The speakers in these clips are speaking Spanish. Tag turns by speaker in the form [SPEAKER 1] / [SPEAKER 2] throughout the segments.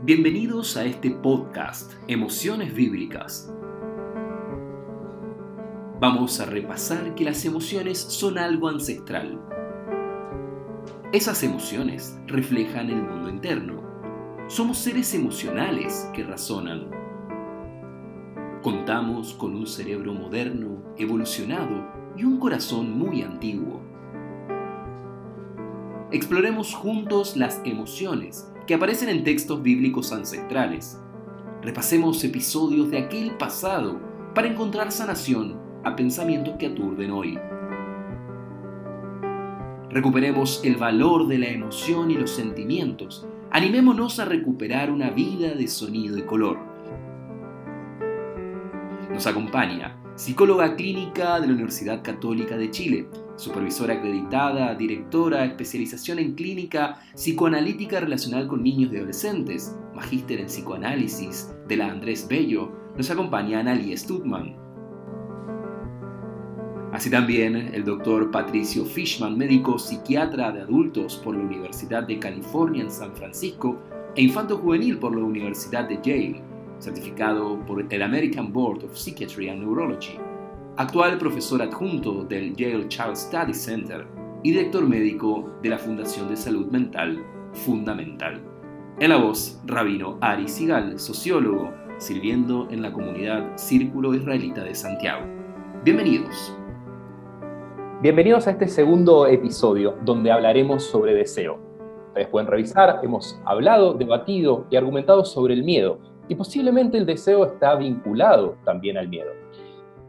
[SPEAKER 1] Bienvenidos a este podcast, Emociones Bíblicas. Vamos a repasar que las emociones son algo ancestral. Esas emociones reflejan el mundo interno. Somos seres emocionales que razonan. Contamos con un cerebro moderno, evolucionado y un corazón muy antiguo. Exploremos juntos las emociones que aparecen en textos bíblicos ancestrales. Repasemos episodios de aquel pasado para encontrar sanación a pensamientos que aturden hoy. Recuperemos el valor de la emoción y los sentimientos. Animémonos a recuperar una vida de sonido y color. Nos acompaña psicóloga clínica de la Universidad Católica de Chile, supervisora acreditada, directora, especialización en clínica psicoanalítica relacional con niños y adolescentes, magíster en psicoanálisis de la Andrés Bello, nos acompaña Analia Stutman. Así también el doctor Patricio Fishman, médico psiquiatra de adultos por la Universidad de California en San Francisco e infanto juvenil por la Universidad de Yale certificado por el American Board of Psychiatry and Neurology, actual profesor adjunto del Yale Child Study Center y director médico de la Fundación de Salud Mental Fundamental. En la voz, Rabino Ari Sigal, sociólogo, sirviendo en la comunidad Círculo Israelita de Santiago. Bienvenidos.
[SPEAKER 2] Bienvenidos a este segundo episodio donde hablaremos sobre deseo. Ustedes pueden revisar, hemos hablado, debatido y argumentado sobre el miedo, y posiblemente el deseo está vinculado también al miedo.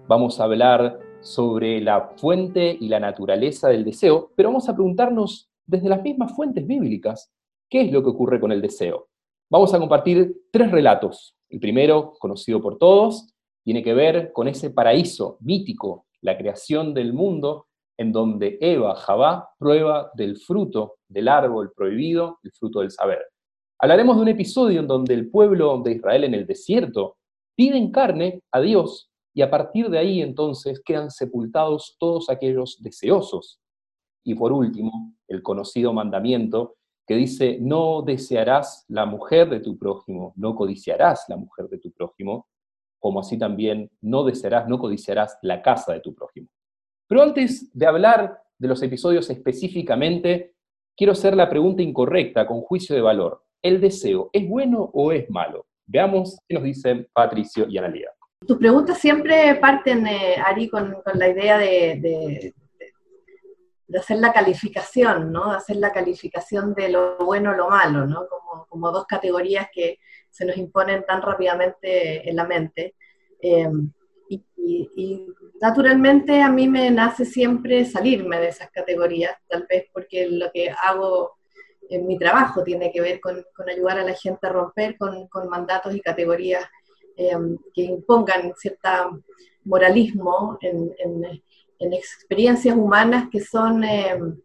[SPEAKER 2] Vamos a hablar sobre la fuente y la naturaleza del deseo, pero vamos a preguntarnos desde las mismas fuentes bíblicas, ¿qué es lo que ocurre con el deseo? Vamos a compartir tres relatos. El primero, conocido por todos, tiene que ver con ese paraíso mítico, la creación del mundo, en donde Eva, Javá, prueba del fruto del árbol prohibido, el fruto del saber. Hablaremos de un episodio en donde el pueblo de Israel en el desierto piden carne a Dios y a partir de ahí entonces quedan sepultados todos aquellos deseosos. Y por último, el conocido mandamiento que dice, no desearás la mujer de tu prójimo, no codiciarás la mujer de tu prójimo, como así también no desearás, no codiciarás la casa de tu prójimo. Pero antes de hablar de los episodios específicamente, quiero hacer la pregunta incorrecta con juicio de valor. ¿el deseo es bueno o es malo? Veamos qué nos dicen Patricio y Analia.
[SPEAKER 3] Tus preguntas siempre parten, eh, Ari, con, la idea de, hacer la calificación, ¿no? De hacer la calificación de lo bueno o lo malo, ¿no? Como, dos categorías que se nos imponen tan rápidamente en la mente. Y, y, naturalmente a mí me nace siempre salirme de esas categorías, tal vez porque lo que hago en mi trabajo tiene que ver con, ayudar a la gente a romper con, mandatos y categorías em, que impongan cierto moralismo en, experiencias humanas que son em,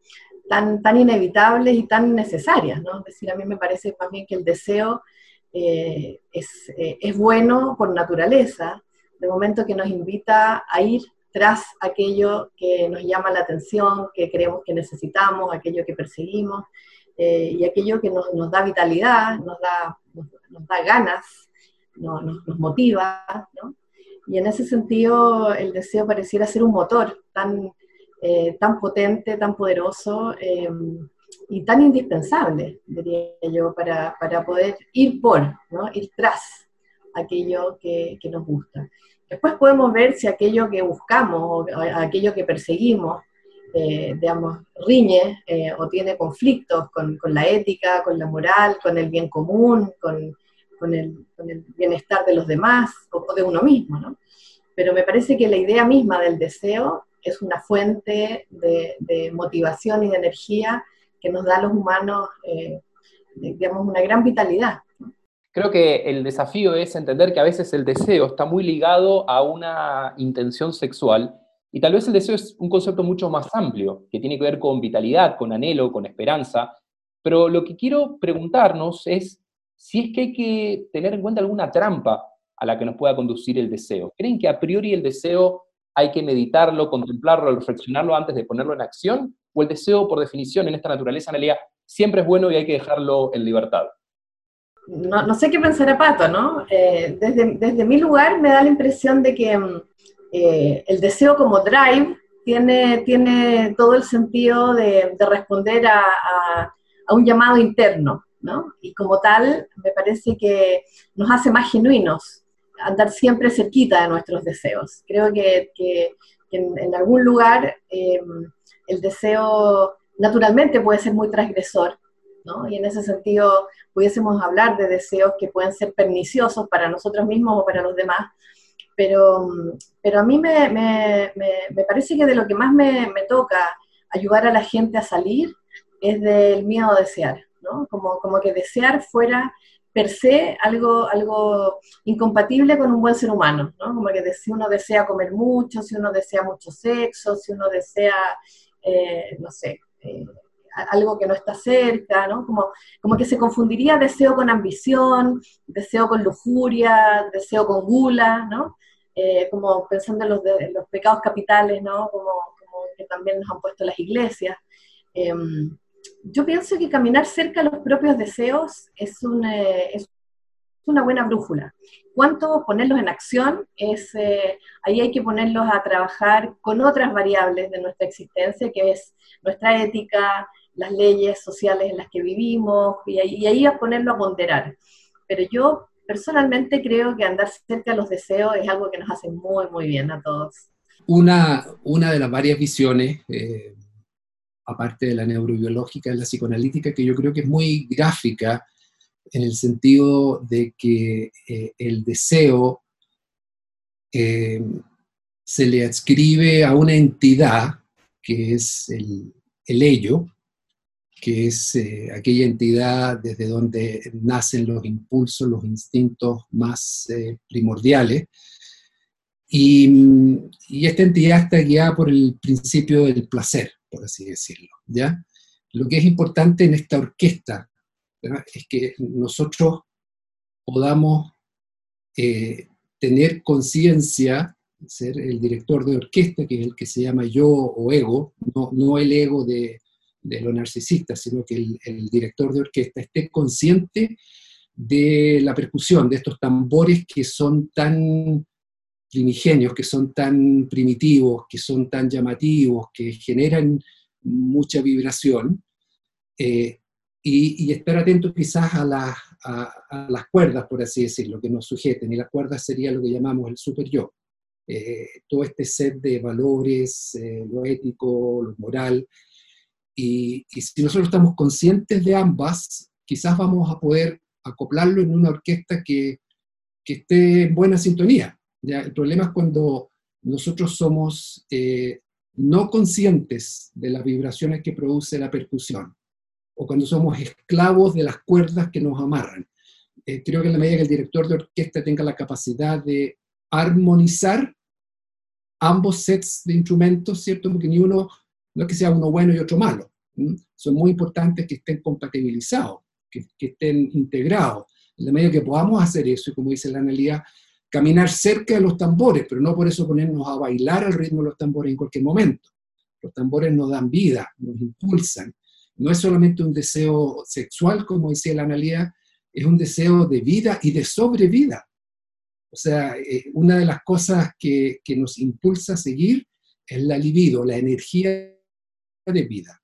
[SPEAKER 3] tan, tan inevitables y tan necesarias. ¿no? Es decir, a mí me parece también que el deseo eh, es, eh, es bueno por naturaleza, de momento que nos invita a ir tras aquello que nos llama la atención, que creemos que necesitamos, aquello que perseguimos. Eh, y aquello que nos, nos, da vitalidad, nos da, nos, da ganas, nos, nos motiva, ¿no? Y en ese sentido el deseo pareciera ser un motor tan, eh, tan potente, tan poderoso eh, y tan indispensable, diría yo, para, para poder ir por, ¿no? ir tras aquello que, que, nos gusta. Después podemos ver si aquello que buscamos aquello que perseguimos eh, digamos, riñe eh, o tiene conflictos con, con, la ética, con la moral, con el bien común, con, con, el, bienestar de los demás o, de uno mismo, ¿no? Pero me parece que la idea misma del deseo es una fuente de, de motivación y de energía que nos da a los humanos, eh, digamos, una gran vitalidad.
[SPEAKER 2] Creo que el desafío es entender que a veces el deseo está muy ligado a una intención sexual y tal vez el deseo es un concepto mucho más amplio, que tiene que ver con vitalidad, con anhelo, con esperanza. Pero lo que quiero preguntarnos es si es que hay que tener en cuenta alguna trampa a la que nos pueda conducir el deseo. ¿Creen que a priori el deseo hay que meditarlo, contemplarlo, reflexionarlo antes de ponerlo en acción? ¿O el deseo, por definición, en esta naturaleza, en realidad, siempre es bueno y hay que dejarlo en libertad?
[SPEAKER 3] no, sé qué pensará Pato, ¿no? Eh, desde, mi lugar me da la impresión de que mm, eh, el deseo como drive tiene, todo el sentido de, responder a, un llamado interno, ¿no? Y como tal, me parece que nos hace más genuinos andar siempre cerquita de nuestros deseos. Creo que, en, algún lugar eh, el deseo naturalmente puede ser muy transgresor. Y en ese sentido pudiésemos hablar de deseos que pueden ser perniciosos para nosotros mismos o para los demás, pero, a mí me, parece que de lo que más me, toca ayudar a la gente a salir es del miedo a desear, ¿no? Como, como que desear fuera per se algo, algo incompatible con un buen ser humano, ¿no? Como que si uno desea comer mucho, si uno desea mucho sexo, si uno desea, eh, no sé, eh, algo que no está cerca, ¿no? Como, como que se confundiría deseo con ambición, deseo con lujuria, deseo con gula, ¿no? Eh, como pensando en los, los, pecados capitales, ¿no? Como, como, que también nos han puesto las iglesias. Yo pienso que caminar cerca de los propios deseos es, eh, es una buena brújula. ¿Cuánto ponerlos en acción? Es, eh, ahí hay que ponerlos a trabajar con otras variables de nuestra existencia, que es nuestra ética, las leyes sociales en las que vivimos, y ahí, y ahí a ponerlo a ponderar. Pero yo personalmente creo que andar cerca de los deseos es algo que nos hace muy, muy bien a todos.
[SPEAKER 4] Una, una de las varias visiones, eh, aparte de la neurobiológica, es la psicoanalítica, que yo creo que es muy gráfica en el sentido de que eh, el deseo eh, se le adscribe a una entidad que es el, el ello, que es eh, aquella entidad desde donde nacen los impulsos, los instintos más primordiales. Y, esta entidad está guiada por el principio del placer, por así decirlo. ¿ya? Lo que es importante en esta orquesta es que nosotros podamos eh, tener conciencia, ser el director de orquesta, que es el que se llama yo o ego, no, no el ego de, de lo narcisista, sino que el, director de orquesta esté consciente de la percusión, de estos tambores que son tan primigenios, que son tan primitivos, que son tan llamativos, que generan mucha vibración, eh, y, estar atento quizás a, las cuerdas, por así decirlo, que nos sujeten, y las cuerdas sería lo que llamamos el super yo. Eh, todo este set de valores, eh, lo ético, lo moral, y, si nosotros estamos conscientes de ambas, quizás vamos a poder acoplarlo en una orquesta que, que esté en buena sintonía. ¿Ya? El problema es cuando nosotros somos eh, no conscientes de las vibraciones que produce la percusión, o cuando somos esclavos de las cuerdas que nos amarran. Eh, creo que en la medida que el director de orquesta tenga la capacidad de armonizar ambos sets de instrumentos, ¿cierto? Porque ni uno no es que sea uno bueno y otro malo. Son muy importantes que estén compatibilizados, que, estén integrados. En la medida que podamos hacer eso, y como dice la analidad, caminar cerca de los tambores, pero no por eso ponernos a bailar al ritmo de los tambores en cualquier momento. Los tambores nos dan vida, nos impulsan. No es solamente un deseo sexual, como decía la analidad, es un deseo de vida y de sobrevida. O sea, eh, una de las cosas que, que nos impulsa a seguir es la libido, la energía de vida.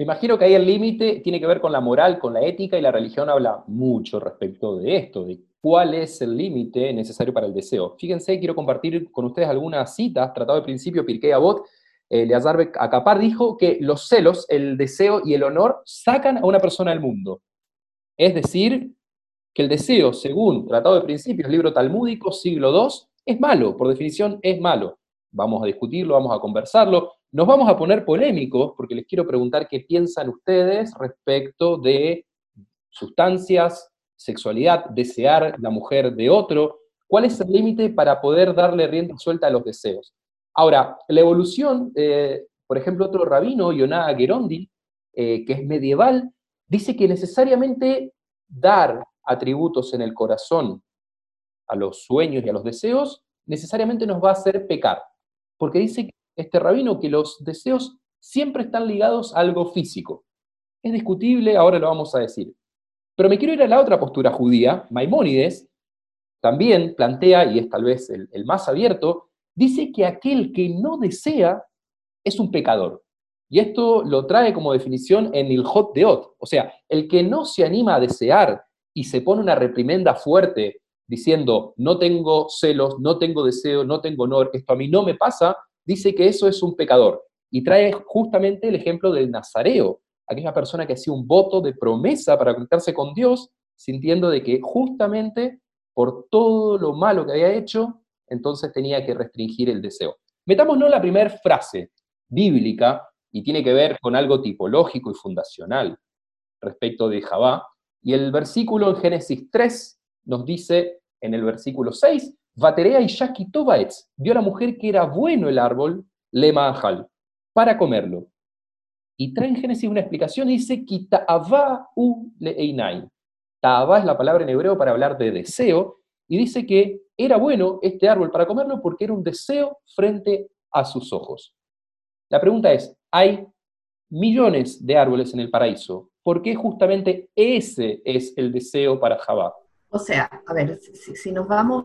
[SPEAKER 2] Me imagino que ahí el límite tiene que ver con la moral, con la ética, y la religión habla mucho respecto de esto, de cuál es el límite necesario para el deseo. Fíjense, quiero compartir con ustedes algunas citas, Tratado de Principio, Pirkei Avot, eh, Leazar Acapar dijo que los celos, el deseo y el honor sacan a una persona del mundo. Es decir, que el deseo, según Tratado de Principios, libro talmúdico, siglo II, es malo, por definición es malo. Vamos a discutirlo, vamos a conversarlo, nos vamos a poner polémicos porque les quiero preguntar qué piensan ustedes respecto de sustancias, sexualidad, desear la mujer de otro. ¿Cuál es el límite para poder darle rienda suelta a los deseos? Ahora, la evolución, eh, por ejemplo, otro rabino, Yonah Gerondi, eh, que es medieval, dice que necesariamente dar atributos en el corazón a los sueños y a los deseos, necesariamente nos va a hacer pecar. Porque dice que este rabino que los deseos siempre están ligados a algo físico. Es discutible, ahora lo vamos a decir. Pero me quiero ir a la otra postura judía, Maimónides, también plantea, y es tal vez el, más abierto, dice que aquel que no desea es un pecador. Y esto lo trae como definición en el Hot de Ot. O sea, el que no se anima a desear y se pone una reprimenda fuerte diciendo, no tengo celos, no tengo deseo, no tengo honor, esto a mí no me pasa, dice que eso es un pecador. Y trae justamente el ejemplo del nazareo, aquella persona que hacía un voto de promesa para conectarse con Dios, sintiendo de que justamente por todo lo malo que había hecho, entonces tenía que restringir el deseo. Metámonos la primera frase bíblica, y tiene que ver con algo tipológico y fundacional respecto de Javá, y el versículo en Génesis 3 nos dice, en el versículo 6, Vaterea y Shaki vio a la mujer que era bueno el árbol, Lema Ajal, para comerlo. Y trae en Génesis una explicación y dice, u leeinai. Ta'avá es la palabra en hebreo para hablar de deseo, y dice que era bueno este árbol para comerlo porque era un deseo frente a sus ojos. La pregunta es, hay millones de árboles en el paraíso, ¿por qué justamente ese es el deseo para Jabá?
[SPEAKER 3] O sea, a ver, si, nos vamos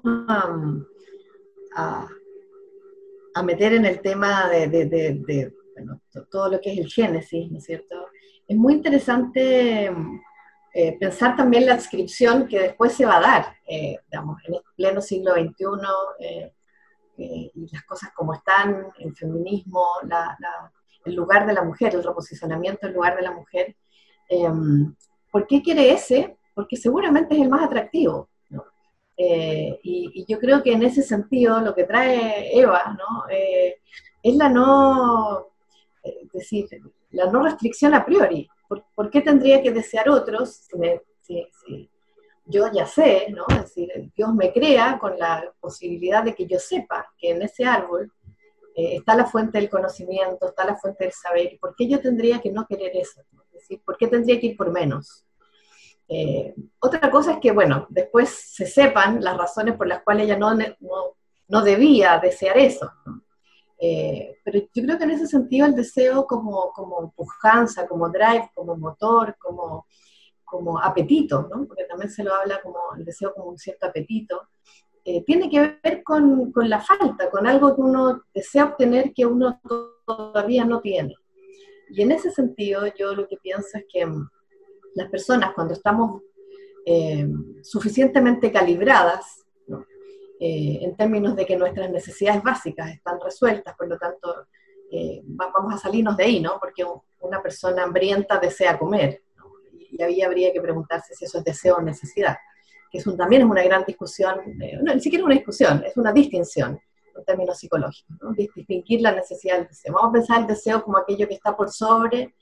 [SPEAKER 3] a, meter en el tema de, todo lo que es el Génesis, ¿no es cierto? Es muy interesante eh, pensar también la descripción que después se va a dar, eh, digamos, en el pleno siglo XXI, eh, y las cosas como están, el feminismo, el lugar de la mujer, el reposicionamiento del lugar de la mujer. ¿Por qué quiere ese? Porque seguramente es el más atractivo. y, yo creo que en ese sentido lo que trae Eva ¿no? es la no, decir, la no restricción a priori. ¿Por, qué tendría que desear otros si, yo ya sé, ¿no? Es decir, Dios me crea con la posibilidad de que yo sepa que en ese árbol eh, está la fuente del conocimiento, está la fuente del saber. ¿Por qué yo tendría que no querer eso? ¿por qué tendría que ir por menos? Eh, otra cosa es que, bueno, después se sepan las razones por las cuales ella no, no, no debía desear eso. Eh, pero yo creo que en ese sentido el deseo como, como pujanza, como drive, como motor, como, como apetito, ¿no? porque también se lo habla como el deseo como un cierto apetito, eh, tiene que ver con, con, la falta, con algo que uno desea obtener que uno todavía no tiene. Y en ese sentido yo lo que pienso es que mm, las personas cuando estamos eh, suficientemente calibradas, eh, en términos de que nuestras necesidades básicas están resueltas, por lo tanto, eh, vamos a salirnos de ahí, ¿no? Porque una persona hambrienta desea comer, y ahí habría que preguntarse si eso es deseo o necesidad, que es también es una gran discusión, eh, no, ni siquiera una discusión, es una distinción en términos psicológicos, ¿no? distinguir la necesidad del deseo. Vamos a pensar el deseo como aquello que está por sobre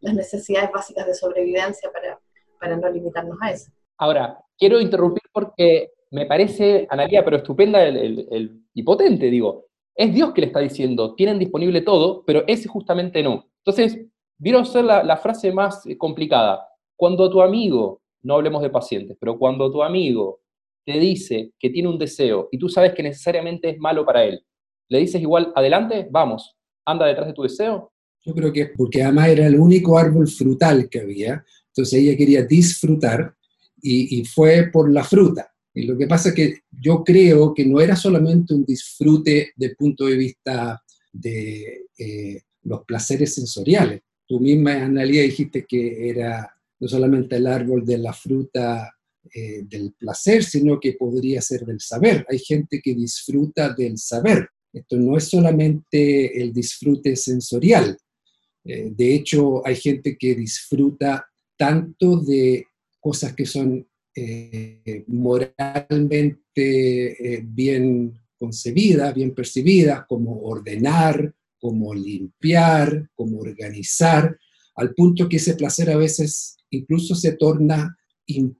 [SPEAKER 3] las necesidades básicas de sobrevivencia para, para no limitarnos a eso.
[SPEAKER 2] Ahora, quiero interrumpir porque me parece, Analia, pero estupenda el, el, y potente, digo. Es Dios que le está diciendo, tienen disponible todo, pero ese justamente no. Entonces, vieron ser la, la frase más eh, complicada. Cuando tu amigo, no hablemos de pacientes, pero cuando tu amigo te dice que tiene un deseo y tú sabes que necesariamente es malo para él, ¿le dices igual, adelante, vamos, anda detrás de tu deseo?
[SPEAKER 4] Yo creo que es porque además era el único árbol frutal que había, entonces ella quería disfrutar y, y fue por la fruta. Y lo que pasa es que yo creo que no era solamente un disfrute desde el punto de vista de eh, los placeres sensoriales. Tú misma, Analia, dijiste que era no solamente el árbol de la fruta eh, del placer, sino que podría ser del saber. Hay gente que disfruta del saber. Esto no es solamente el disfrute sensorial. Eh, de hecho, hay gente que disfruta tanto de cosas que son eh, moralmente eh, bien concebidas, bien percibidas, como ordenar, como limpiar, como organizar, al punto que ese placer a veces incluso se torna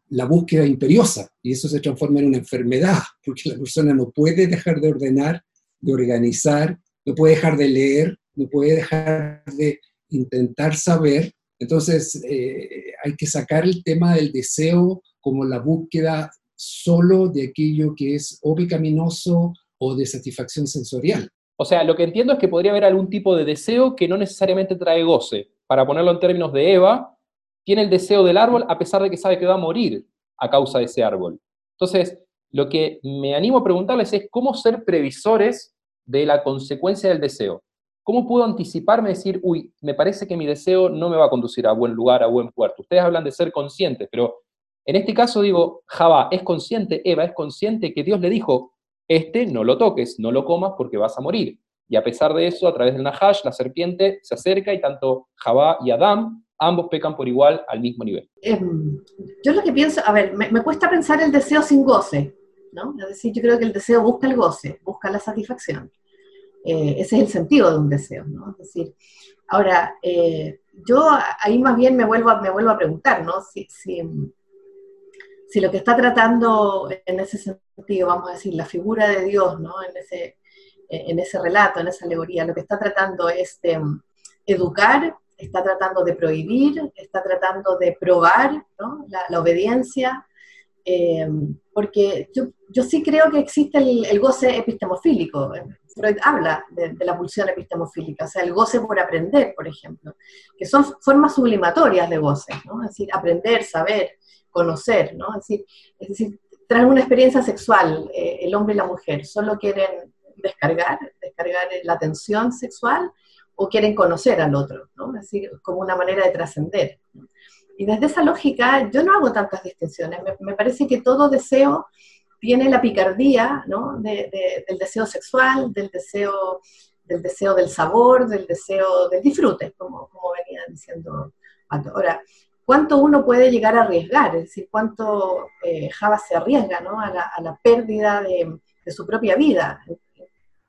[SPEAKER 4] la búsqueda imperiosa y eso se transforma en una enfermedad, porque la persona no puede dejar de ordenar, de organizar, no puede dejar de leer, no puede dejar de intentar saber. Entonces eh, hay que sacar el tema del deseo como la búsqueda solo de aquello que es o pecaminoso o de satisfacción sensorial.
[SPEAKER 2] O sea, lo que entiendo es que podría haber algún tipo de deseo que no necesariamente trae goce. Para ponerlo en términos de Eva, tiene el deseo del árbol a pesar de que sabe que va a morir a causa de ese árbol. Entonces, lo que me animo a preguntarles es cómo ser previsores de la consecuencia del deseo. ¿Cómo puedo anticiparme y decir, uy, me parece que mi deseo no me va a conducir a buen lugar, a buen puerto? Ustedes hablan de ser conscientes, pero en este caso digo, Java es consciente, Eva es consciente que Dios le dijo, este no lo toques, no lo comas porque vas a morir. Y a pesar de eso, a través del Nahash, la serpiente se acerca y tanto Java y Adán, ambos pecan por igual al mismo nivel.
[SPEAKER 3] Em, yo lo que pienso, a ver, me, cuesta pensar el deseo sin goce, ¿no? Es decir, yo creo que el deseo busca el goce, busca la satisfacción. Eh, ese es el sentido de un deseo, ¿no? Es decir, ahora, eh, yo ahí más bien me vuelvo, a, me vuelvo a preguntar, ¿no? Si, si, si, lo que está tratando en ese sentido, vamos a decir, la figura de Dios, ¿no? En ese, en ese relato, en esa alegoría, lo que está tratando es mm, educar, está tratando de prohibir, está tratando de probar la, obediencia, eh, porque yo, yo, sí creo que existe el, goce epistemofílico. Freud habla de, la pulsión epistemofílica, o sea, el goce por aprender, por ejemplo, que son formas sublimatorias de goce, ¿no? es decir, aprender, saber, conocer, ¿no? es decir, es tras una experiencia sexual, eh, el hombre y la mujer solo quieren descargar, descargar la atención sexual, o quieren conocer al otro, ¿no? Es decir, como una manera de trascender. Y desde esa lógica yo no hago tantas distinciones. Me, parece que todo deseo tiene la picardía ¿no? del deseo sexual, del deseo, del deseo del sabor, del deseo del disfrute, como, como venía diciendo Ahora, ¿cuánto uno puede llegar a arriesgar? Es decir, ¿cuánto eh, Java se arriesga ¿no? a, la, a, la, pérdida de, de, su propia vida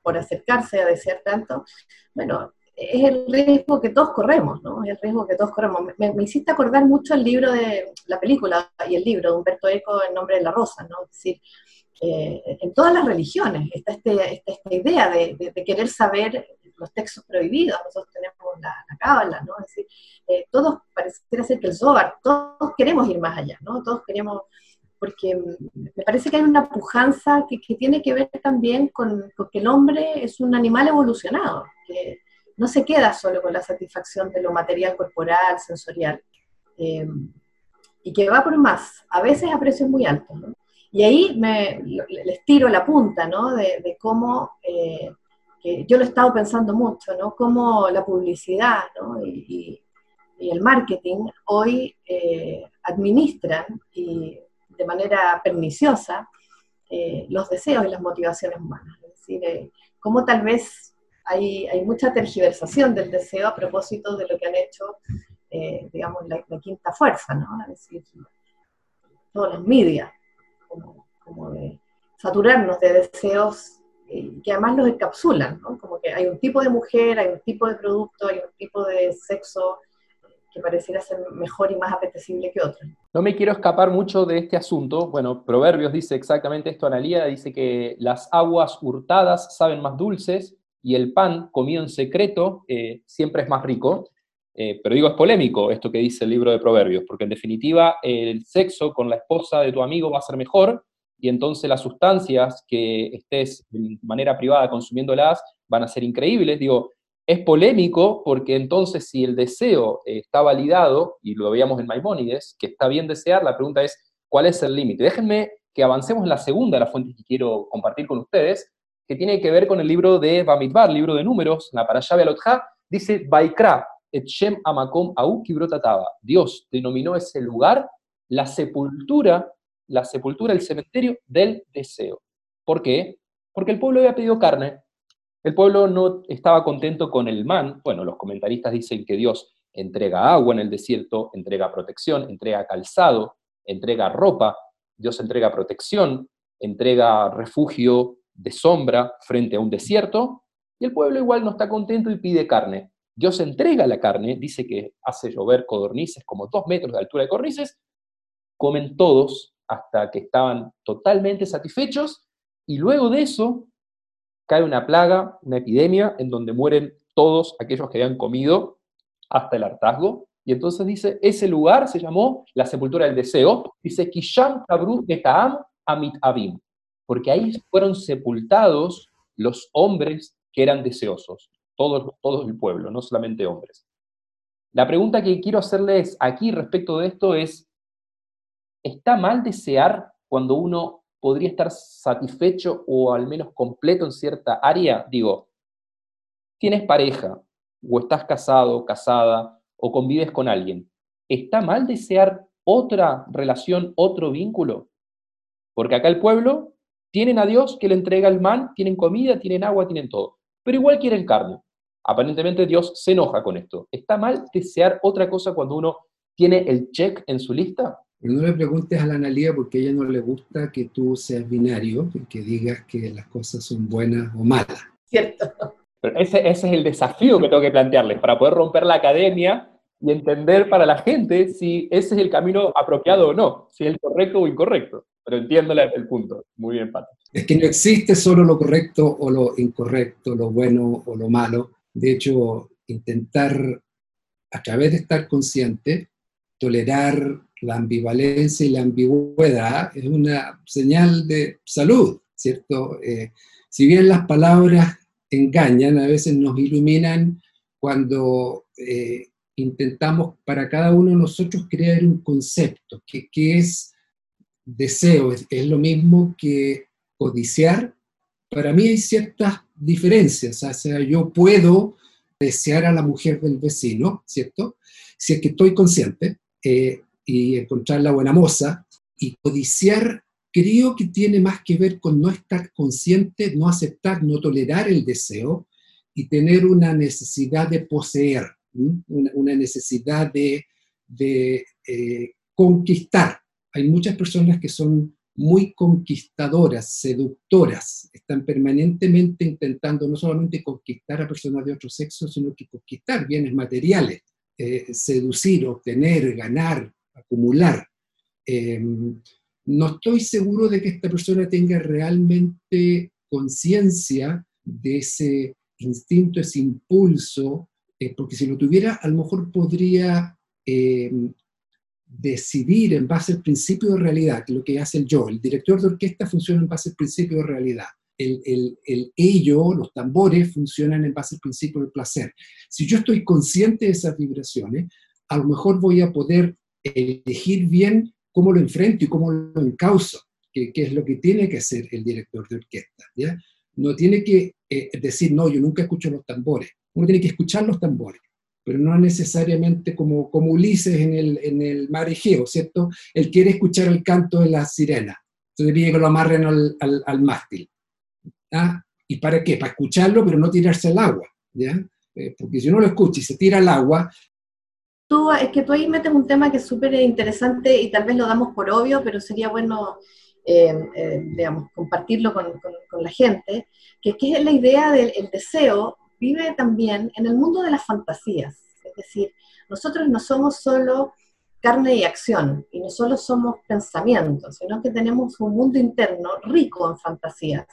[SPEAKER 3] por acercarse a desear tanto? Bueno, es el riesgo que todos corremos, ¿no? Es el riesgo que todos corremos. Me, hiciste acordar mucho el libro de la película y el libro de Humberto Eco, En nombre de la rosa, ¿no? Es decir, eh, en todas las religiones está, este, esta idea de, querer saber los textos prohibidos. Nosotros tenemos la, la cábala, ¿no? Es decir, eh, todos pareciera ser que el Zohar, todos queremos ir más allá, ¿no? Todos queremos porque me parece que hay una pujanza que, que tiene que ver también con, con, que el hombre es un animal evolucionado, que, no se queda solo con la satisfacción de lo material, corporal, sensorial, eh, y que va por más, a veces a precios muy altos. Y ahí me, les tiro la punta ¿no? de, cómo, eh, yo lo he estado pensando mucho, ¿no? cómo la publicidad ¿no? y, el marketing hoy eh, administran y de manera perniciosa los deseos y las motivaciones humanas. Es decir, cómo tal vez hay, mucha tergiversación del deseo a propósito de lo que han hecho, eh, digamos, la, quinta fuerza, ¿no? Es decir, todos los medios, como, de saturarnos de deseos eh, que además los encapsulan, ¿no? Como que hay un tipo de mujer, hay un tipo de producto, hay un tipo de sexo que pareciera ser mejor y más apetecible que otro.
[SPEAKER 2] No me quiero escapar mucho de este asunto. Bueno, Proverbios dice exactamente esto, Analía, dice que las aguas hurtadas saben más dulces y el pan comido en secreto eh, siempre es más rico. Eh, pero digo, es polémico esto que dice el libro de Proverbios, porque en definitiva el sexo con la esposa de tu amigo va a ser mejor y entonces las sustancias que estés de manera privada consumiéndolas van a ser increíbles. Digo, es polémico porque entonces si el deseo eh, está validado, y lo veíamos en Maimónides, que está bien desear, la pregunta es, ¿cuál es el límite? Déjenme que avancemos en la segunda de las fuentes que quiero compartir con ustedes, que tiene que ver con el libro de Bamidbar, libro de números, la Parashá Bealotja, dice, Baikra, et Shem Amakom Au. Dios denominó ese lugar la sepultura, la sepultura, el cementerio del deseo. ¿Por qué? Porque el pueblo había pedido carne. El pueblo no estaba contento con el man. Bueno, los comentaristas dicen que Dios entrega agua en el desierto, entrega protección, entrega calzado, entrega ropa, Dios entrega protección, entrega refugio de sombra frente a un desierto, y el pueblo igual no está contento y pide carne. Dios entrega la carne, dice que hace llover codornices como dos metros de altura de codornices, comen todos hasta que estaban totalmente satisfechos, y luego de eso cae una plaga, una epidemia, en donde mueren todos aquellos que habían comido hasta el hartazgo, y entonces dice, ese lugar se llamó la sepultura del deseo, dice, Kisham Tabru Amit Abim, porque ahí fueron sepultados los hombres que eran deseosos, todos, todos el pueblo, no solamente hombres. La pregunta que quiero hacerles aquí respecto de esto es, ¿está mal desear cuando uno podría estar satisfecho o al menos completo en cierta área? Digo, tienes pareja o estás casado, casada o convives con alguien. ¿Está mal desear otra relación, otro vínculo? Porque acá el pueblo tienen a Dios que le entrega el man, tienen comida, tienen agua, tienen todo. Pero igual quieren carne. Aparentemente Dios se enoja con esto. ¿Está mal desear otra cosa cuando uno tiene el check en su lista?
[SPEAKER 4] no le preguntes a la Analía porque a ella no le gusta que tú seas binario, que digas que las cosas son buenas o malas.
[SPEAKER 3] Cierto.
[SPEAKER 2] Pero ese, ese es el desafío que tengo que plantearles para poder romper la academia y entender para la gente si ese es el camino apropiado o no, si es el correcto o incorrecto. Pero entiendo el punto. Muy bien, Pato.
[SPEAKER 4] Es que no existe solo lo correcto o lo incorrecto, lo bueno o lo malo. De hecho, intentar, a través de estar consciente, tolerar la ambivalencia y la ambigüedad es una señal de salud, ¿cierto? Eh, si bien las palabras engañan, a veces nos iluminan cuando eh, intentamos para cada uno de nosotros crear un concepto, que, es deseo, es, lo mismo que codiciar. Para mí hay ciertas diferencias, o sea, yo puedo desear a la mujer del vecino, ¿cierto? Si es que estoy consciente eh, y encontrar la buena moza, y codiciar creo que tiene más que ver con no estar consciente, no aceptar, no tolerar el deseo y tener una necesidad de poseer, una, necesidad de, eh, conquistar. Hay muchas personas que son muy conquistadoras, seductoras, están permanentemente intentando no solamente conquistar a personas de otro sexo, sino que conquistar bienes materiales, eh, seducir, obtener, ganar, acumular. Em, no estoy seguro de que esta persona tenga realmente conciencia de ese instinto, ese impulso, eh, porque si lo tuviera, a lo mejor podría eh, decidir en base al principio de realidad, que lo que hace el yo. El director de orquesta funciona en base al principio de realidad. El, el, el, ello, los tambores, funcionan en base al principio del placer. Si yo estoy consciente de esas vibraciones, a lo mejor voy a poder elegir bien cómo lo enfrento y cómo lo encauso, que, es lo que tiene que hacer el director de orquesta. ¿ya? No tiene que eh, decir, no, yo nunca escucho los tambores. Uno tiene que escuchar los tambores, pero no necesariamente como, como Ulises en el, en el mar Egeo, ¿cierto? Él quiere escuchar el canto de la sirena, entonces pide que lo amarren al, al, mástil. ¿ah? ¿Y para qué? Para escucharlo, pero no tirarse al agua. ¿ya? Eh, porque si uno lo escucha y se tira al agua,
[SPEAKER 3] es que tú ahí metes un tema que es súper interesante y tal vez lo damos por obvio, pero sería bueno, eh, eh, digamos, compartirlo con, la gente, que, es la idea del deseo vive también en el mundo de las fantasías. Es decir, nosotros no somos solo carne y acción, y no solo somos pensamientos, sino que tenemos un mundo interno rico en fantasías,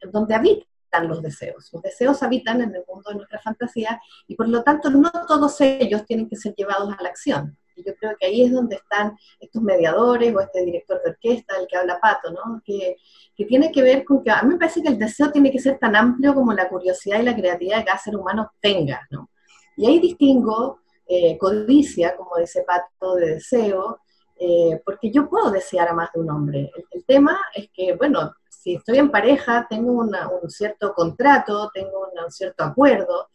[SPEAKER 3] en donde habita los deseos. Los deseos habitan en el mundo de nuestra fantasía y por lo tanto no todos ellos tienen que ser llevados a la acción. Y yo creo que ahí es donde están estos mediadores o este director de orquesta del que habla Pato, ¿no? que, que tiene que ver con que a mí me parece que el deseo tiene que ser tan amplio como la curiosidad y la creatividad que cada ser humano tenga. ¿no? Y ahí distingo eh, codicia, como dice Pato, de deseo, eh, porque yo puedo desear a más de un hombre. el, tema es que, bueno, si estoy en pareja, tengo un cierto contrato, tengo un cierto acuerdo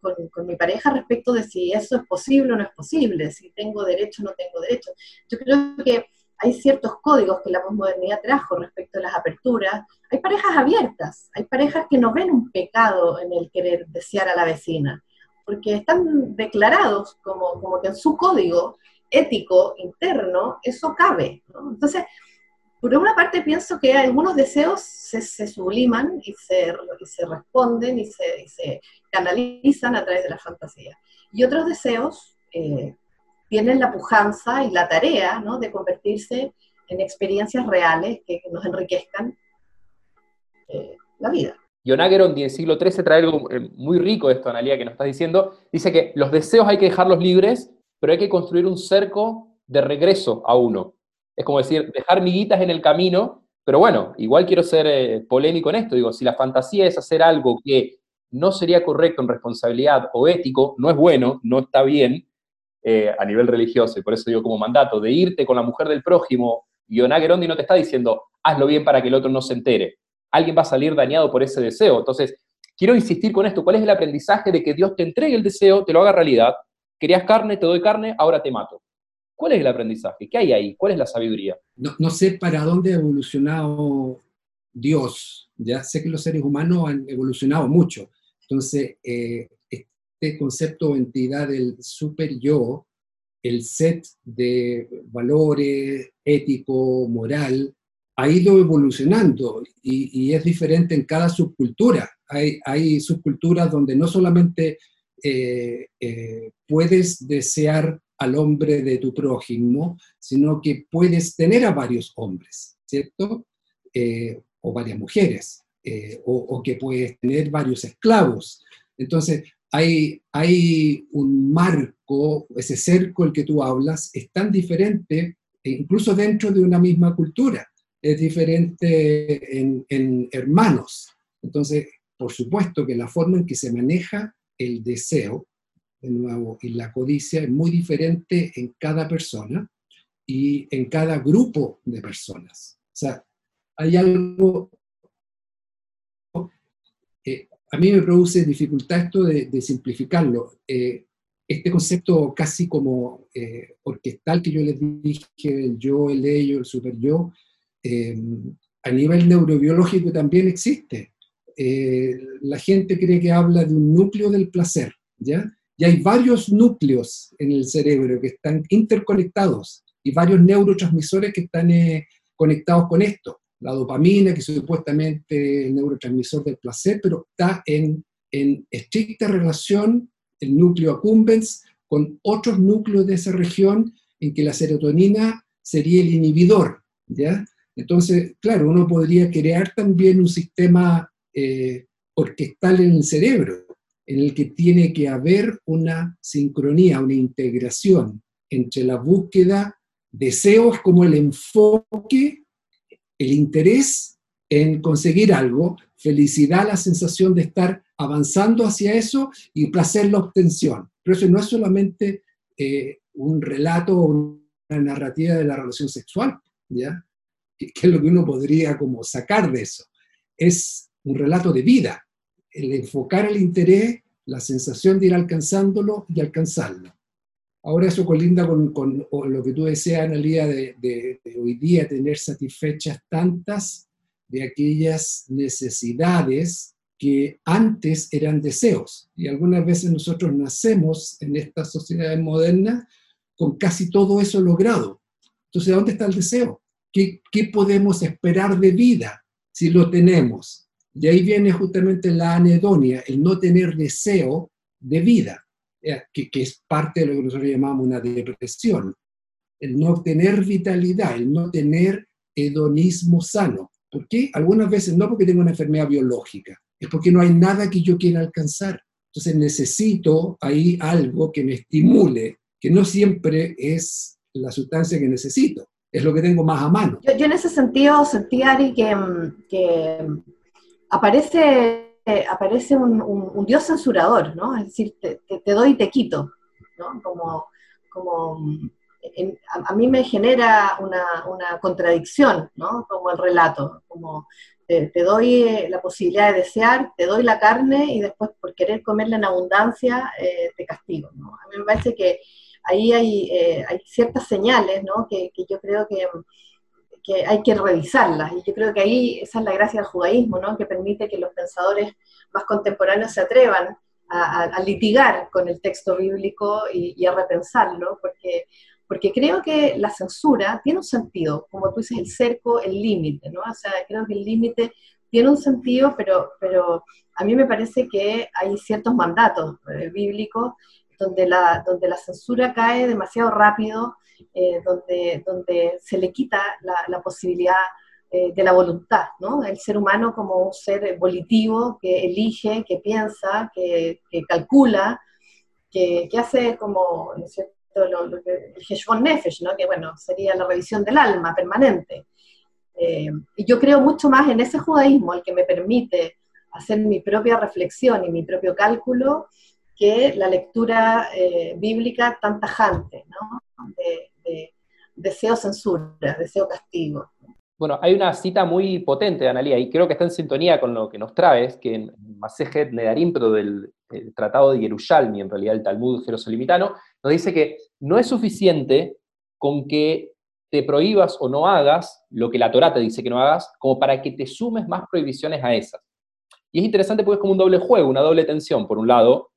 [SPEAKER 3] con, mi pareja respecto de si eso es posible o no es posible, si tengo derecho o no tengo derecho. Yo creo que hay ciertos códigos que la posmodernidad trajo respecto a las aperturas. Hay parejas abiertas, hay parejas que no ven un pecado en el querer desear a la vecina, porque están declarados como, como que en su código ético interno eso cabe. Entonces, por una parte pienso que algunos deseos se, subliman y se, responden y se, canalizan a través de la fantasía. Y otros deseos eh, tienen la pujanza y la tarea de convertirse en experiencias reales que, nos enriquezcan eh, la vida.
[SPEAKER 2] John Ageron, en siglo XIII, trae algo eh, muy rico esto, Analia, que nos estás diciendo. Dice que los deseos hay que dejarlos libres, pero hay que construir un cerco de regreso a uno. Es como decir, dejar miguitas en el camino, pero bueno, igual quiero ser eh, polémico en esto. Digo, si la fantasía es hacer algo que no sería correcto en responsabilidad o ético, no es bueno, no está bien, eh, a nivel religioso, y por eso digo como mandato, de irte con la mujer del prójimo, Yonah Gerondi no te está diciendo, hazlo bien para que el otro no se entere. Alguien va a salir dañado por ese deseo. Entonces, quiero insistir con esto, ¿cuál es el aprendizaje de que Dios te entregue el deseo, te lo haga realidad? Querías carne, te doy carne, ahora te mato. ¿Cuál es el aprendizaje? ¿Qué hay ahí? ¿Cuál es la sabiduría?
[SPEAKER 4] No, sé para dónde ha evolucionado Dios. Ya sé que los seres humanos han evolucionado mucho. Entonces, eh, este concepto o entidad del super yo, el set de valores ético, moral, ha ido evolucionando y, es diferente en cada subcultura. Hay, hay subculturas donde no solamente eh, eh, puedes desear al hombre de tu prójimo, sino que puedes tener a varios hombres, ¿cierto? Eh, o varias mujeres, o, que puedes tener varios esclavos. Entonces, hay, hay un marco, ese cerco el que tú hablas, es tan diferente, e incluso dentro de una misma cultura, es diferente en, en hermanos. Entonces, por supuesto que la forma en que se maneja el deseo, de nuevo, y la codicia es muy diferente en cada persona y en cada grupo de personas. O sea, hay algo a mí me produce dificultad esto de, simplificarlo. Eh, este concepto casi como eh, orquestal que yo les dije, el yo, el ello, el super yo, eh, a nivel neurobiológico también existe. la gente cree que habla de un núcleo del placer, ¿ya? Y hay varios núcleos en el cerebro que están interconectados y varios neurotransmisores que están conectados con esto la dopamina, que es supuestamente el neurotransmisor del placer, pero está en, en estricta relación el núcleo accumbens con otros núcleos de esa región en que la serotonina sería el inhibidor, ¿ya? Entonces, claro, uno podría crear también un sistema eh, orquestal en el cerebro, en el que tiene que haber una sincronía, una integración entre la búsqueda, deseos como el enfoque el interés en conseguir algo, felicidad, la sensación de estar avanzando hacia eso y placer la obtención. Pero eso no es solamente eh, un relato o una narrativa de la relación sexual, ¿ya? ¿Qué es lo que uno podría como sacar de eso. Es un relato de vida, el enfocar el interés, la sensación de ir alcanzándolo y alcanzarlo. Ahora eso colinda con, con lo que tú deseas, Analia, de, de, de, hoy día tener satisfechas tantas de aquellas necesidades que antes eran deseos. Y algunas veces nosotros nacemos en estas sociedades modernas con casi todo eso logrado. Entonces, ¿dónde está el deseo? ¿Qué, ¿Qué podemos esperar de vida si lo tenemos? Y ahí viene justamente la anedonia, el no tener deseo de vida. Eh, que, es parte de lo que nosotros llamamos una depresión. El no tener vitalidad, el no tener hedonismo sano. ¿Por qué? Algunas veces no porque tengo una enfermedad biológica, es porque no hay nada que yo quiera alcanzar. Entonces necesito ahí algo que me estimule, que no siempre es la sustancia que necesito, es lo que tengo más a mano.
[SPEAKER 3] Yo, en ese sentido sentí, Ari, que aparece aparece un, Dios censurador, ¿no? Es decir, te, doy y te quito, ¿no? Como, como a, mí me genera una, contradicción, ¿no? Como el relato, como te, doy eh, la posibilidad de desear, te doy la carne y después por querer comerla en abundancia eh, te castigo, ¿no? A mí me parece que ahí hay, eh, hay ciertas señales, ¿no? que yo creo que que hay que revisarlas. Y yo creo que ahí esa es la gracia del judaísmo, ¿no? que permite que los pensadores más contemporáneos se atrevan a, litigar con el texto bíblico y, a repensarlo, porque, porque creo que la censura tiene un sentido, como tú dices, el cerco, el límite, ¿no? O sea, creo que el límite tiene un sentido, pero, pero a mí me parece que hay ciertos mandatos eh, bíblicos donde la, donde la censura cae demasiado rápido, eh, donde, donde se le quita la, posibilidad eh, de la voluntad, ¿no? El ser humano como un ser volitivo que elige, que piensa, que, calcula, que, hace como, ¿no es cierto?, lo, que, el Heshbon Nefesh, ¿no? Que, bueno, sería la revisión del alma permanente. Eh, y yo creo mucho más en ese judaísmo, el que me permite hacer mi propia reflexión y mi propio cálculo, que la lectura eh, bíblica tan tajante, ¿no? De, deseo censura, deseo castigo.
[SPEAKER 2] Bueno, hay una cita muy potente, Analia, y creo que está en sintonía con lo que nos traes, que en Masejet Nedarim, pero del Tratado de Yerushalmi, en realidad el Talmud jerosolimitano, nos dice que no es suficiente con que te prohíbas o no hagas lo que la Torah te dice que no hagas, como para que te sumes más prohibiciones a esas. Y es interesante porque es como un doble juego, una doble tensión. Por un lado,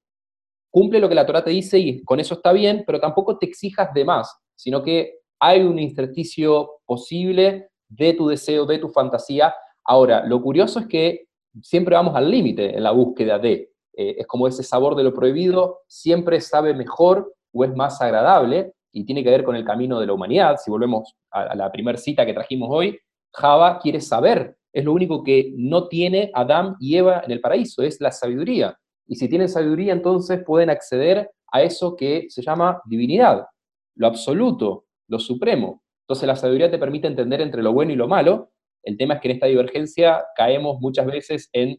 [SPEAKER 2] cumple lo que la Torah te dice y con eso está bien, pero tampoco te exijas de más, sino que hay un intersticio posible de tu deseo, de tu fantasía. Ahora, lo curioso es que siempre vamos al límite en la búsqueda de, eh, es como ese sabor de lo prohibido, siempre sabe mejor o es más agradable, y tiene que ver con el camino de la humanidad. Si volvemos a, la primera cita que trajimos hoy, Java quiere saber, es lo único que no tiene Adán y Eva en el paraíso, es la sabiduría. Y si tienen sabiduría, entonces pueden acceder a eso que se llama divinidad, lo absoluto, lo supremo. Entonces la sabiduría te permite entender entre lo bueno y lo malo. El tema es que en esta divergencia caemos muchas veces en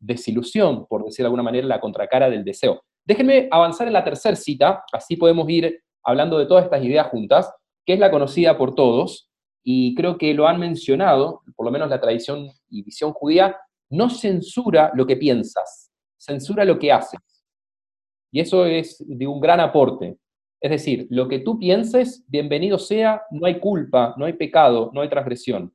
[SPEAKER 2] desilusión, por decir de alguna manera, la contracara del deseo. Déjenme avanzar en la tercera cita, así podemos ir hablando de todas estas ideas juntas, que es la conocida por todos, y creo que lo han mencionado, por lo menos la tradición y visión judía, no censura lo que piensas, censura lo que haces. Y eso es de un gran aporte. Es decir, lo que tú pienses, bienvenido sea, no hay culpa, no hay pecado, no hay transgresión.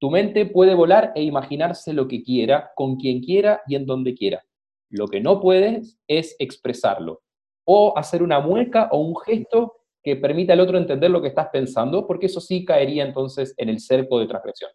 [SPEAKER 2] Tu mente puede volar e imaginarse lo que quiera, con quien quiera y en donde quiera. Lo que no puedes es expresarlo o hacer una mueca o un gesto que permita al otro entender lo que estás pensando, porque eso sí caería entonces en el cerco de transgresión.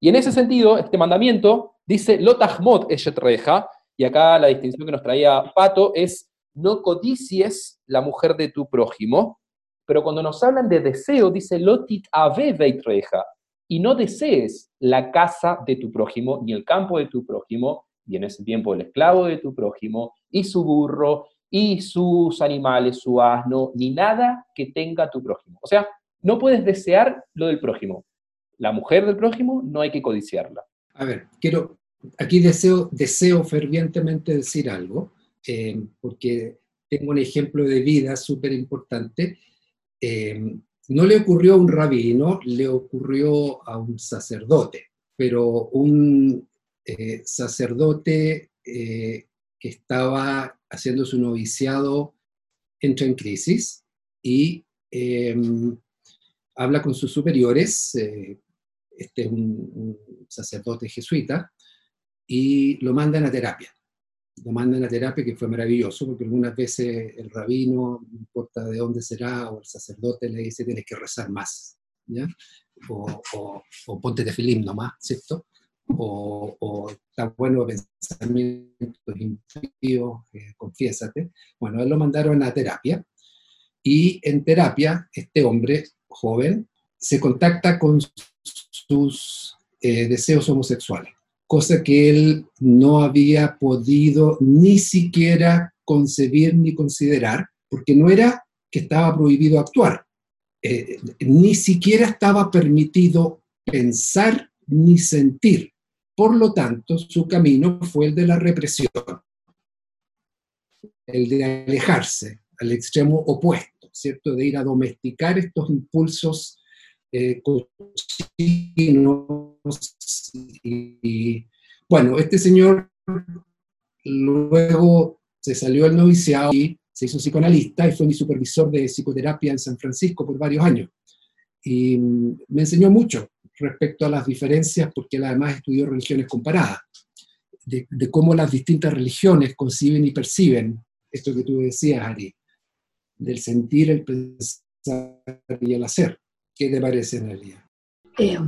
[SPEAKER 2] Y en ese sentido, este mandamiento dice, lotahmot eshetreja, y acá la distinción que nos traía Pato es, no codicies la mujer de tu prójimo, pero cuando nos hablan de deseo, dice, lotit aveveitreja, y no desees la casa de tu prójimo, ni el campo de tu prójimo, y en ese tiempo el esclavo de tu prójimo, y su burro, y sus animales, su asno, ni nada que tenga tu prójimo. O sea, no puedes desear lo del prójimo. La mujer del prójimo no hay que codiciarla.
[SPEAKER 4] A ver, quiero, aquí deseo, deseo fervientemente decir algo, eh, porque tengo un ejemplo de vida súper importante. Eh, no le ocurrió a un rabino, le ocurrió a un sacerdote, pero un eh, sacerdote que estaba haciendo su noviciado, entra en crisis y em, habla con sus superiores, eh, este es un, sacerdote jesuita, y lo mandan a terapia. Lo mandan a terapia, que fue maravilloso, porque algunas veces el rabino, no importa de dónde será, o el sacerdote le dice, tienes que rezar más, ¿ya? O, o, o ponte de filim nomás, ¿cierto? o, o está bueno pensamientos intuitivos, eh, confiésate. Bueno, él lo mandaron a terapia y en terapia este hombre joven se contacta con sus eh, deseos homosexuales, cosa que él no había podido ni siquiera concebir ni considerar, porque no era que estaba prohibido actuar, eh, ni siquiera estaba permitido pensar ni sentir. Por lo tanto, su camino fue el de la represión, el de alejarse al extremo opuesto, ¿cierto? De ir a domesticar estos impulsos eh, Y, bueno, este señor luego se salió al noviciado y se hizo psicoanalista y fue mi supervisor de psicoterapia en San Francisco por varios años. Y me enseñó mucho respecto a las diferencias, porque él además estudió religiones comparadas, de, cómo las distintas religiones conciben y perciben esto que tú decías, Ari, del sentir, el pensar y el hacer. ¿Qué te parece, Nelia?
[SPEAKER 3] Eh,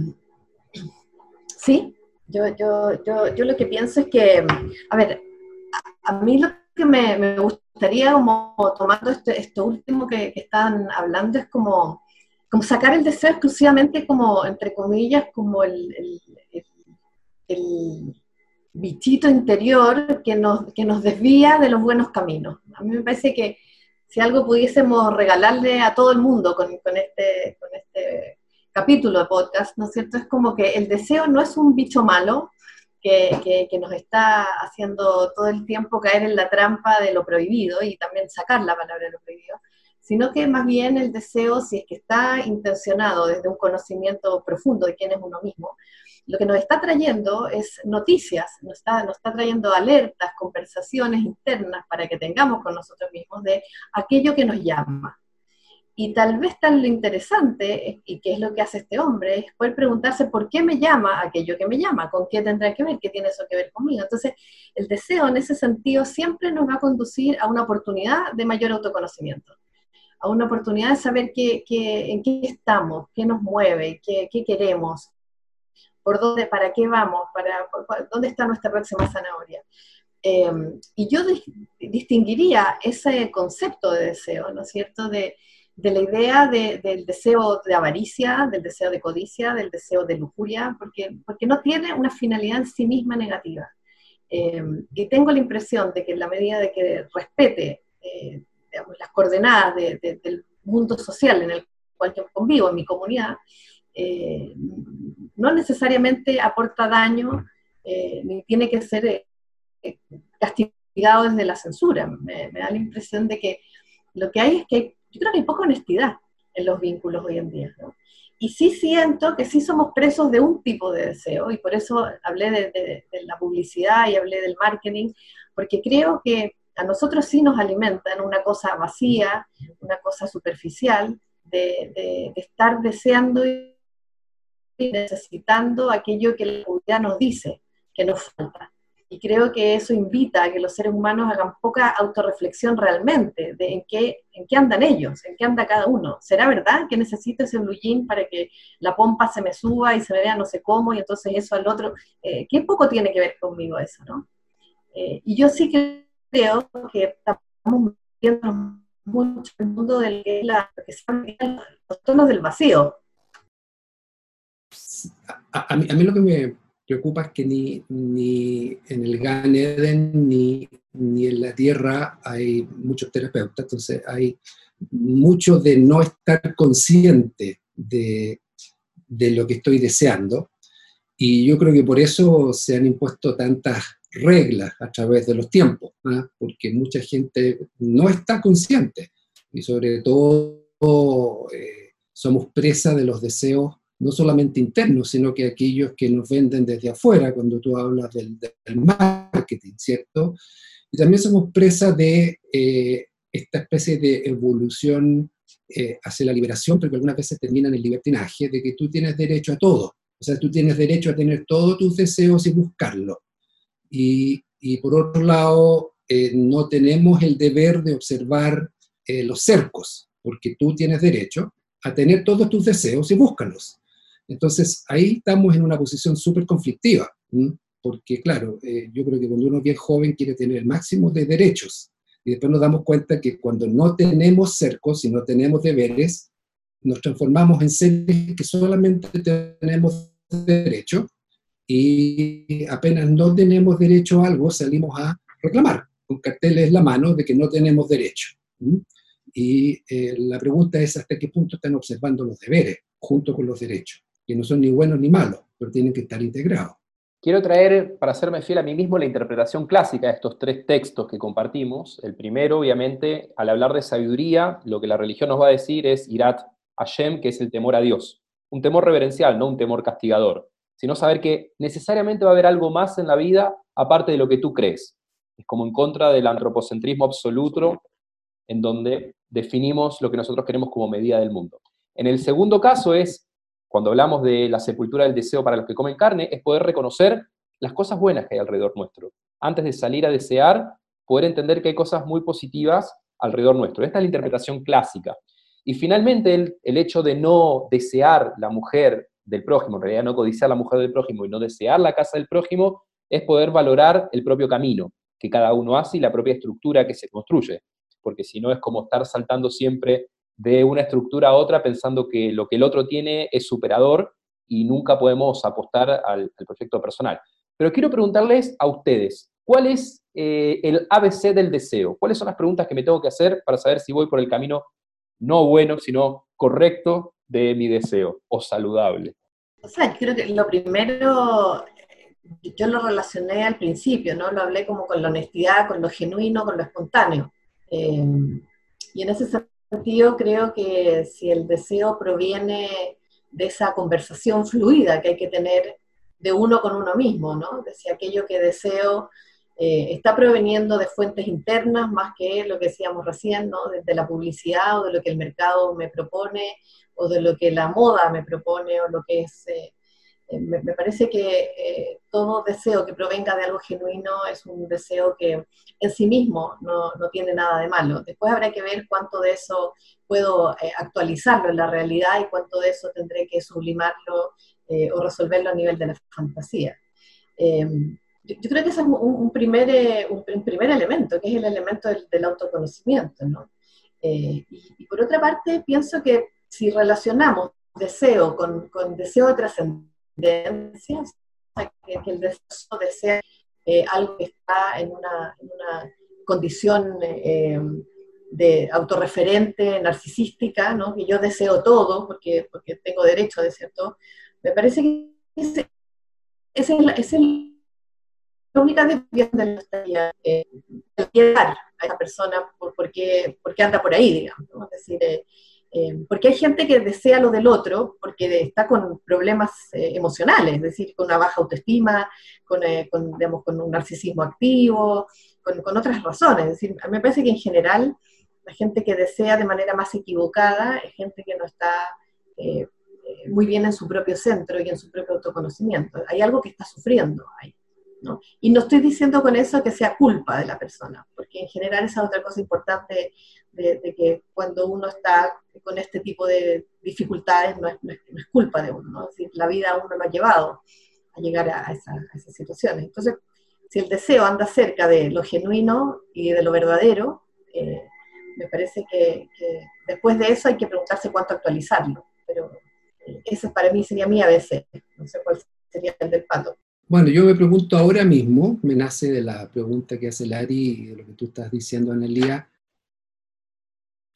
[SPEAKER 3] sí, yo, yo, yo, yo, lo que pienso es que, a ver, a, mí lo que me, gustaría, como tomando esto, esto último que, que están hablando, es como como sacar el deseo exclusivamente como, entre comillas, como el, el, bichito interior que nos, que nos desvía de los buenos caminos. A mí me parece que si algo pudiésemos regalarle a todo el mundo este, con este capítulo de podcast, ¿no es cierto? Es como que el deseo no es un bicho malo, que, nos está haciendo todo el tiempo caer en la trampa de lo prohibido y también sacar la palabra de lo prohibido, sino que más bien el deseo, si es que está intencionado desde un conocimiento profundo de quién es uno mismo, lo que nos está trayendo es noticias, nos está, nos está trayendo alertas, conversaciones internas para que tengamos con nosotros mismos de aquello que nos llama. Y tal vez tan lo interesante, y que es lo que hace este hombre, es poder preguntarse por qué me llama aquello que me llama, con qué tendrá que ver, qué tiene eso que ver conmigo. Entonces, el deseo en ese sentido siempre nos va a conducir a una oportunidad de mayor autoconocimiento, a una oportunidad de saber qué, en qué estamos, qué nos mueve, qué, queremos, por dónde, para qué vamos, para, dónde está nuestra próxima zanahoria. Eh, y yo distinguiría ese concepto de deseo, ¿no es cierto?, de de la idea del deseo de avaricia, del deseo de codicia, del deseo de lujuria, porque, porque no tiene una finalidad en sí misma negativa. Eh, y tengo la impresión de que en la medida de que respete eh, las coordenadas del mundo social en el cual yo convivo, en mi comunidad, eh, no necesariamente aporta daño ni tiene que ser castigado desde la censura. Me, da la impresión de que lo que hay es que hay yo creo que hay poca honestidad en los vínculos hoy en día. Y sí siento que sí somos presos de un tipo de deseo, y por eso hablé de, la publicidad y hablé del marketing, porque creo que a nosotros sí nos alimentan una cosa vacía, una cosa superficial, de, estar deseando necesitando aquello que la publicidad nos dice que nos falta. Y creo que eso invita a que los seres humanos hagan poca autorreflexión realmente de en qué, en qué andan ellos, en qué anda cada uno. ¿Será verdad que necesito ese blue jean para que la pompa se me suba y se me vea no sé cómo y entonces eso al otro? Eh, ¿Qué poco tiene que ver conmigo eso, no? Eh, y yo sí creo que estamos viendo mucho el mundo que, la, que los tonos del vacío.
[SPEAKER 4] A, mí, a mí lo que me preocupa es que ni, ni en el Gan Eden ni, ni en la Tierra hay muchos terapeutas, entonces hay mucho de no estar consciente de, de lo que estoy deseando. Y yo creo que por eso se han impuesto tantas reglas a través de los tiempos, ¿ah? porque mucha gente no está consciente y sobre todo eh, somos presa de los deseos no solamente internos, sino que aquellos que nos venden desde afuera, cuando tú hablas del, marketing, ¿cierto? Y también somos presa de eh, esta especie de evolución eh, hacia la liberación, porque algunas veces terminan en el libertinaje, de que tú tienes derecho a todo. O sea, tú tienes derecho a tener todos tus deseos y buscarlo. Y, y por otro lado, eh, no tenemos el deber de observar los cercos, porque tú tienes derecho a tener todos tus deseos y búscalos. Entonces, ahí estamos en una posición súper conflictiva, porque claro, eh, yo creo que cuando uno es bien joven quiere tener el máximo de derechos, y después nos damos cuenta que cuando no tenemos cercos y no tenemos deberes, nos transformamos en seres que solamente tenemos derecho, y apenas no tenemos derecho a algo, salimos a reclamar con carteles en la mano de que no tenemos derecho. Y eh, la pregunta es hasta qué punto están observando los deberes junto con los derechos que no son ni buenos ni malos, pero tienen que estar integrados.
[SPEAKER 2] Quiero traer, para hacerme fiel a mí mismo, la interpretación clásica de estos tres textos que compartimos. El primero, obviamente, al hablar de sabiduría, lo que la religión nos va a decir es irat Hashem, que es el temor a Dios. Un temor reverencial, no un temor castigador, sino saber que necesariamente va a haber algo más en la vida aparte de lo que tú crees. Es como en contra del antropocentrismo absoluto, en donde definimos lo que nosotros queremos como medida del mundo. En el segundo caso es cuando hablamos de la sepultura del deseo para los que comen carne, es poder reconocer las cosas buenas que hay alrededor nuestro. Antes de salir a desear, poder entender que hay cosas muy positivas alrededor nuestro. Esta es la interpretación clásica. Y finalmente, el, hecho de no desear la mujer del prójimo, en realidad no codiciar la mujer del prójimo y no desear la casa del prójimo, es poder valorar el propio camino que cada uno hace y la propia estructura que se construye. Porque si no es como estar saltando siempre de una estructura a otra pensando que lo que el otro tiene es superador y nunca podemos apostar al, proyecto personal. Pero quiero preguntarles a ustedes, ¿cuál es eh, el ABC del deseo? ¿Cuáles son las preguntas que me tengo que hacer para saber si voy por el camino no bueno, sino correcto de mi deseo o saludable?
[SPEAKER 3] O sea, creo que lo primero yo lo relacioné al principio, ¿no? Lo hablé como con la honestidad, con lo genuino, con lo espontáneo. Eh, y en ese sentido creo que si el deseo proviene de esa conversación fluida que hay que tener de uno con uno mismo, ¿no? De si aquello que deseo eh, está proveniendo de fuentes internas más que lo que decíamos recién, ¿no? Desde la publicidad o de lo que el mercado me propone o de lo que la moda me propone o lo que es... Eh, eh, me, parece que todo deseo que provenga de algo genuino es un deseo que en sí mismo no, no tiene nada de malo. Después habrá que ver cuánto de eso puedo actualizarlo en la realidad y cuánto de eso tendré que sublimarlo o resolverlo a nivel de la fantasía yo, creo que ese es un, primer, eh, un, primer elemento, que es el elemento del, autoconocimiento, ¿no? Eh, y, por otra parte, pienso que si relacionamos deseo con, con deseo de trascendencia, que, el deseo desea eh, algo que está en una, en una condición de autorreferente, narcisística, ¿no? que yo deseo todo porque, porque tengo derecho a desear todo, me parece que ese es el la única desviación de la eh, a esa persona por, porque, porque anda por ahí, digamos. Es decir, eh, eh, porque hay gente que desea lo del otro porque está con problemas eh, emocionales, es decir, con una baja autoestima, con, con, digamos, con un narcisismo activo, con, con, otras razones. Es decir, a mí me parece que en general la gente que desea de manera más equivocada es gente que no está muy bien en su propio centro y en su propio autoconocimiento. Hay algo que está sufriendo ahí. Y no estoy diciendo con eso que sea culpa de la persona, porque en general esa es otra cosa importante de, que cuando uno está con este tipo de dificultades no es, culpa de uno, la vida a uno lo ha llevado a llegar a, esas situaciones. Entonces, si el deseo anda cerca de lo genuino y de lo verdadero, eh, me parece que, después de eso hay que preguntarse cuánto actualizarlo, pero eh, ese para mí sería mi ABC, no sé cuál sería el del pato.
[SPEAKER 4] Bueno, yo me pregunto ahora mismo, me nace de la pregunta que hace Lari y de lo que tú estás diciendo, Analia,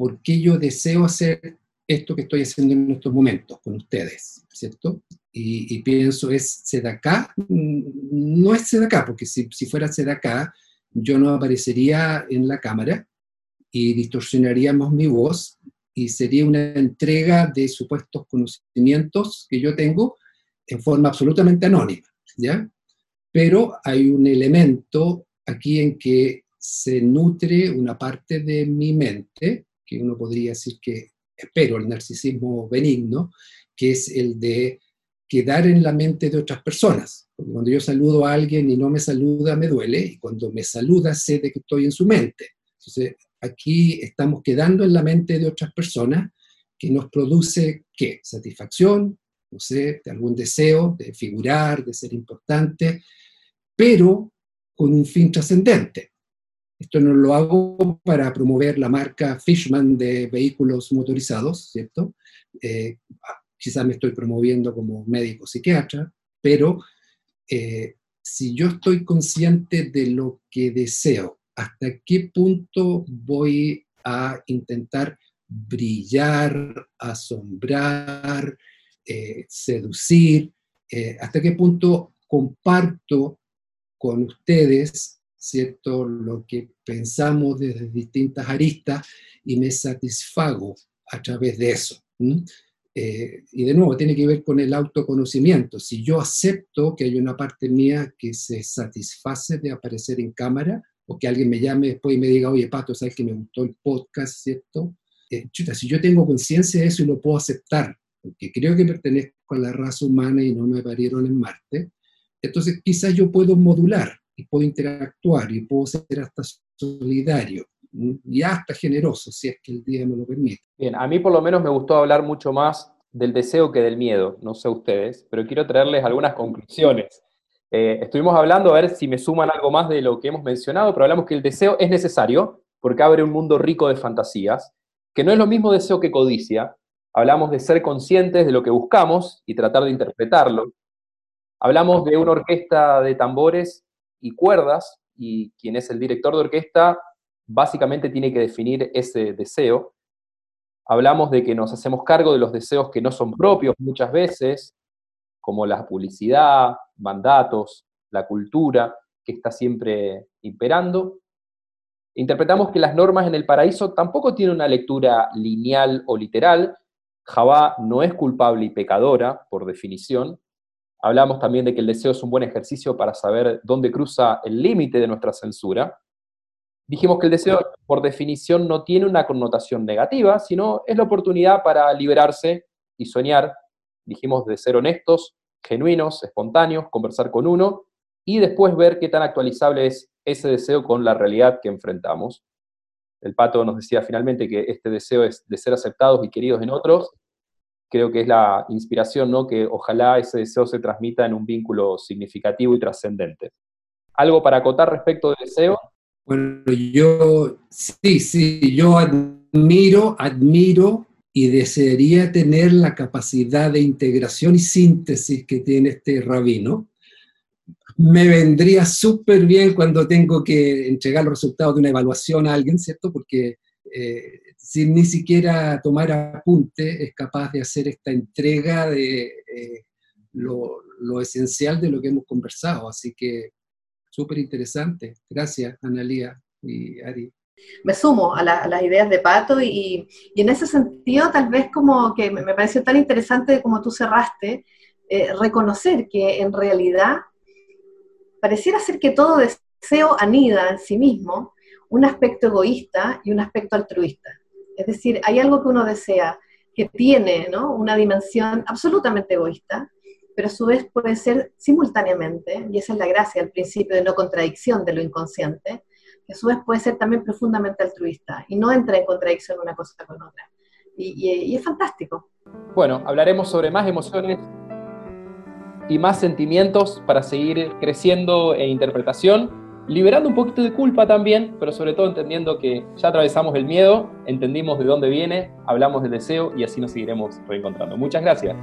[SPEAKER 4] ¿por qué yo deseo hacer esto que estoy haciendo en estos momentos con ustedes? ¿Cierto? Y, pienso, ¿es acá? No es acá, porque si, si fuera acá, yo no aparecería en la cámara y distorsionaríamos mi voz y sería una entrega de supuestos conocimientos que yo tengo en forma absolutamente anónima. ¿ya? Pero hay un elemento aquí en que se nutre una parte de mi mente, que uno podría decir que espero el narcisismo benigno, que es el de quedar en la mente de otras personas. Porque cuando yo saludo a alguien y no me saluda, me duele, y cuando me saluda, sé de que estoy en su mente. Entonces, aquí estamos quedando en la mente de otras personas que nos produce, ¿qué? Satisfacción, no sé, de algún deseo de figurar, de ser importante, pero con un fin trascendente. Esto no lo hago para promover la marca Fishman de vehículos motorizados, ¿cierto? Eh, quizás me estoy promoviendo como médico psiquiatra, pero eh, si yo estoy consciente de lo que deseo, hasta qué punto voy a intentar brillar, asombrar, eh, seducir, eh, hasta qué punto comparto con ustedes, ¿cierto?, lo que pensamos desde distintas aristas y me satisfago a través de eso. Eh, y de nuevo, tiene que ver con el autoconocimiento. Si yo acepto que hay una parte mía que se satisface de aparecer en cámara, o que alguien me llame después y me diga, oye, Pato, ¿sabes que me gustó el podcast, cierto? si yo tengo conciencia de eso y lo puedo aceptar, porque creo que pertenezco a la raza humana y no me parieron en Marte, entonces quizás yo puedo modular y puedo interactuar y puedo ser hasta solidario y hasta generoso, si es que el día me lo permite.
[SPEAKER 2] Bien, a mí por lo menos me gustó hablar mucho más del deseo que del miedo, no sé ustedes, pero quiero traerles algunas conclusiones. Eh, estuvimos hablando, a ver si me suman algo más de lo que hemos mencionado, pero hablamos que el deseo es necesario porque abre un mundo rico de fantasías, que no es lo mismo deseo que codicia, Hablamos de ser conscientes de lo que buscamos y tratar de interpretarlo. Hablamos de una orquesta de tambores y cuerdas, y quien es el director de orquesta básicamente tiene que definir ese deseo. Hablamos de que nos hacemos cargo de los deseos que no son propios muchas veces, como la publicidad, mandatos, la cultura que está siempre imperando. Interpretamos que las normas en el paraíso tampoco tienen una lectura lineal o literal. Javá no es culpable y pecadora, por definición. Hablamos también de que el deseo es un buen ejercicio para saber dónde cruza el límite de nuestra censura. Dijimos que el deseo, por definición, no tiene una connotación negativa, sino es la oportunidad para liberarse y soñar. Dijimos de ser honestos, genuinos, espontáneos, conversar con uno y después ver qué tan actualizable es ese deseo con la realidad que enfrentamos. El pato nos decía finalmente que este deseo es de ser aceptados y queridos en otros. Creo que es la inspiración, ¿no? Que ojalá ese deseo se transmita en un vínculo significativo y trascendente. ¿Algo para acotar respecto del deseo?
[SPEAKER 4] Bueno, yo sí, sí, yo admiro, admiro y desearía tener la capacidad de integración y síntesis que tiene este rabino. Me vendría súper bien cuando tengo que entregar los resultados de una evaluación a alguien, ¿cierto? Porque eh, sin ni siquiera tomar apunte es capaz de hacer esta entrega de eh, lo, esencial de lo que hemos conversado. Así que súper interesante. Gracias, Analía y Ari.
[SPEAKER 3] Me sumo a, las ideas de Pato y, en ese sentido tal vez como que me, pareció tan interesante como tú cerraste, eh, reconocer que en realidad pareciera ser que todo deseo anida en sí mismo un aspecto egoísta y un aspecto altruista. Es decir, hay algo que uno desea que tiene ¿no? una dimensión absolutamente egoísta, pero a su vez puede ser simultáneamente, y esa es la gracia, el principio de no contradicción de lo inconsciente, que a su vez puede ser también profundamente altruista y no entra en contradicción una cosa con otra. Y, es fantástico.
[SPEAKER 2] Bueno, hablaremos sobre más emociones y más sentimientos para seguir creciendo en interpretación, liberando un poquito de culpa también, pero sobre todo entendiendo que ya atravesamos el miedo, entendimos de dónde viene, hablamos del deseo y así nos seguiremos reencontrando. Muchas gracias.